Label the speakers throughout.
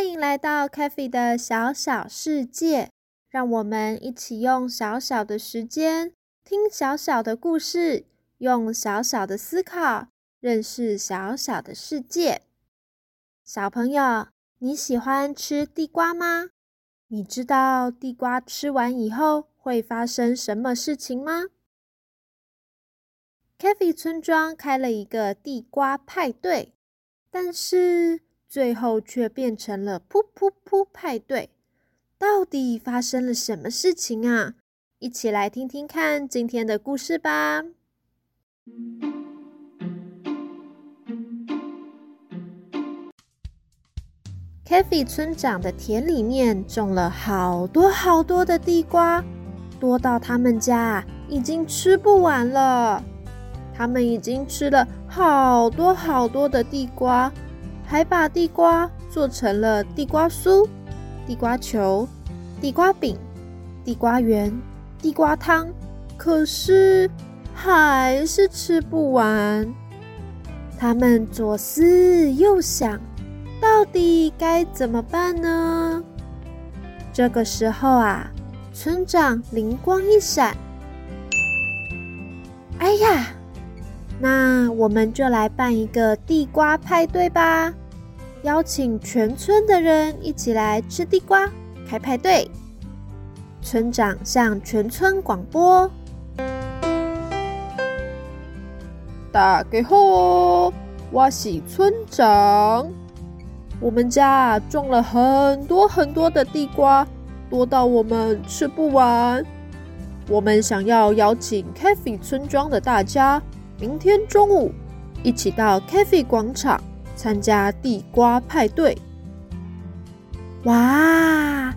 Speaker 1: 欢迎来到 c a f e 的小小世界，让我们一起用小小的时间听小小的故事，用小小的思考认识小小的世界。小朋友，你喜欢吃地瓜吗？你知道地瓜吃完以后会发生什么事情吗 c a f e 村庄开了一个地瓜派对，但是最后却变成了噗噗噗派对。到底发生了什么事情啊？一起来听听看今天的故事吧。Kathy 村长的田里面种了好多好多的地瓜，多到他们家已经吃不完了。他们已经吃了好多好多的地瓜，还把地瓜做成了地瓜酥、地瓜球、地瓜饼、地瓜圆、地瓜汤，可是还是吃不完。他们左思右想。到底该怎么办呢？这个时候啊，村长灵光一闪，哎呀，那我们就来办一个地瓜派对吧，邀请全村的人一起来吃地瓜，开派对。村长向全村广播：“
Speaker 2: 大家好，我是村长。”我们家种了很多很多的地瓜，多到我们吃不完。我们想要邀请 c a f e 村庄的大家，明天中午一起到 c a f e 广场参加地瓜派对。
Speaker 1: 哇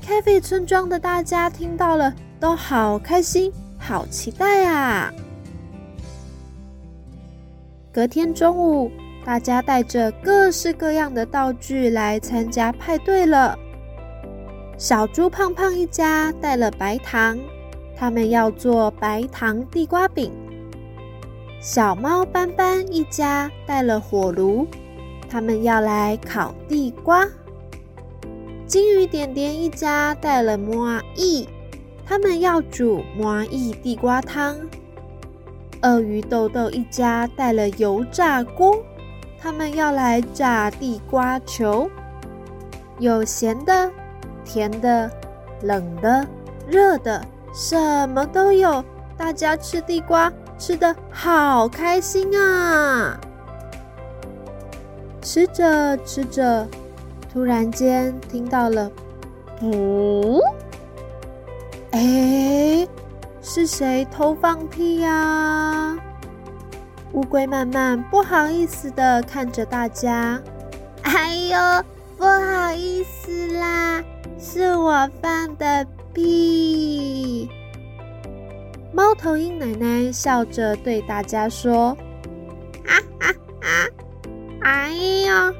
Speaker 1: c a f e 村庄的大家听到了都好开心，好期待啊！隔天中午。大家带着各式各样的道具来参加派对了。小猪胖胖一家带了白糖，他们要做白糖地瓜饼。小猫斑斑一家带了火炉，他们要来烤地瓜。金鱼点点一家带了魔芋，他们要煮魔芋地瓜汤。鳄鱼豆豆一家带了油炸锅。他们要来炸地瓜球，有咸的、甜的、冷的、热的，什么都有。大家吃地瓜吃的好开心啊！吃着吃着，突然间听到了“噗”，哎，是谁偷放屁呀？乌龟慢慢不好意思的看着大家，
Speaker 3: 哎呦，不好意思啦，是我放的屁。
Speaker 1: 猫头鹰奶奶笑着对大家说：“
Speaker 3: 哈哈哈，哎呦，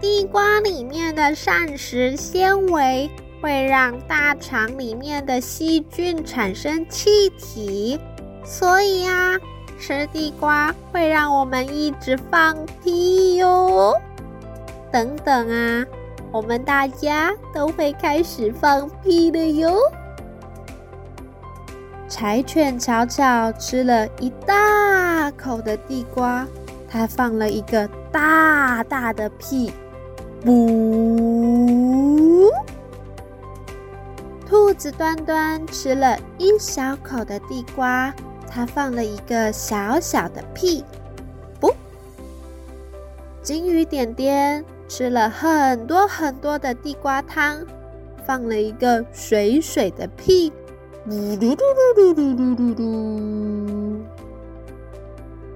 Speaker 3: 地瓜里面的膳食纤维会让大肠里面的细菌产生气体，所以呀。”吃地瓜会让我们一直放屁哟！等等啊，我们大家都会开始放屁的哟。
Speaker 1: 柴犬巧巧吃了一大口的地瓜，它放了一个大大的屁，不！兔子端端吃了一小口的地瓜。它放了一个小小的屁，不。金鱼点点吃了很多很多的地瓜汤，放了一个水水的屁，嘟嘟嘟嘟嘟嘟嘟嘟。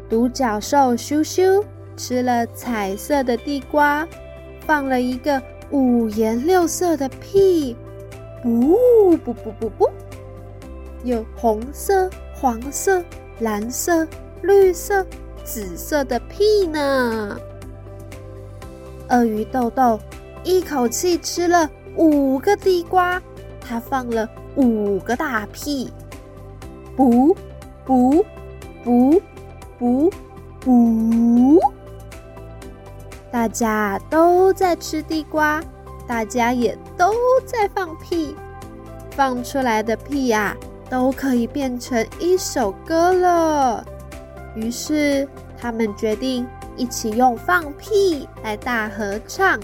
Speaker 1: 独角兽羞羞吃了彩色的地瓜，放了一个五颜六色的屁，不不不不不，有红色、黄色、蓝色、绿色、紫色的屁呢。鳄鱼豆豆一口气吃了五个地瓜，它放了五个大屁，不不不不不，大家都在吃地瓜，大家也都在放屁，放出来的屁呀，都可以变成一首歌了。于是他们决定。一起用放屁来大合唱。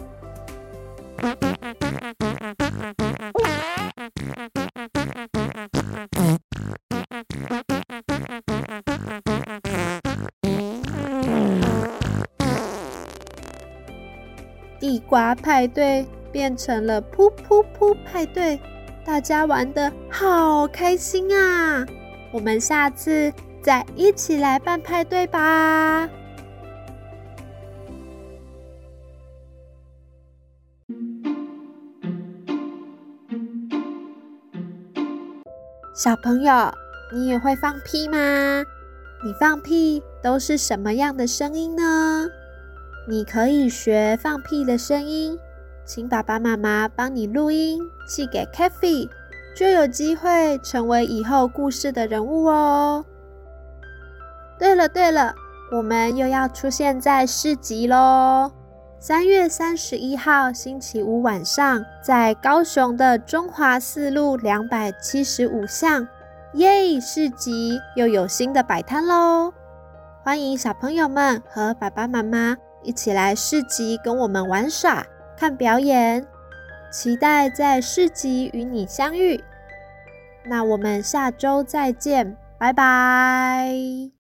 Speaker 1: 瓜派对变成了噗噗噗派对，大家玩的好开心啊！我们下次再一起来办派对吧。小朋友，你也会放屁吗？你放屁都是什么样的声音呢？你可以学放屁的声音，请爸爸妈妈帮你录音寄给 k a f e 就有机会成为以后故事的人物哦。对了对了，我们又要出现在市集喽！三月三十一号星期五晚上，在高雄的中华四路两百七十五巷，耶！市集又有新的摆摊喽！欢迎小朋友们和爸爸妈妈一起来市集跟我们玩耍、看表演，期待在市集与你相遇。那我们下周再见，拜拜。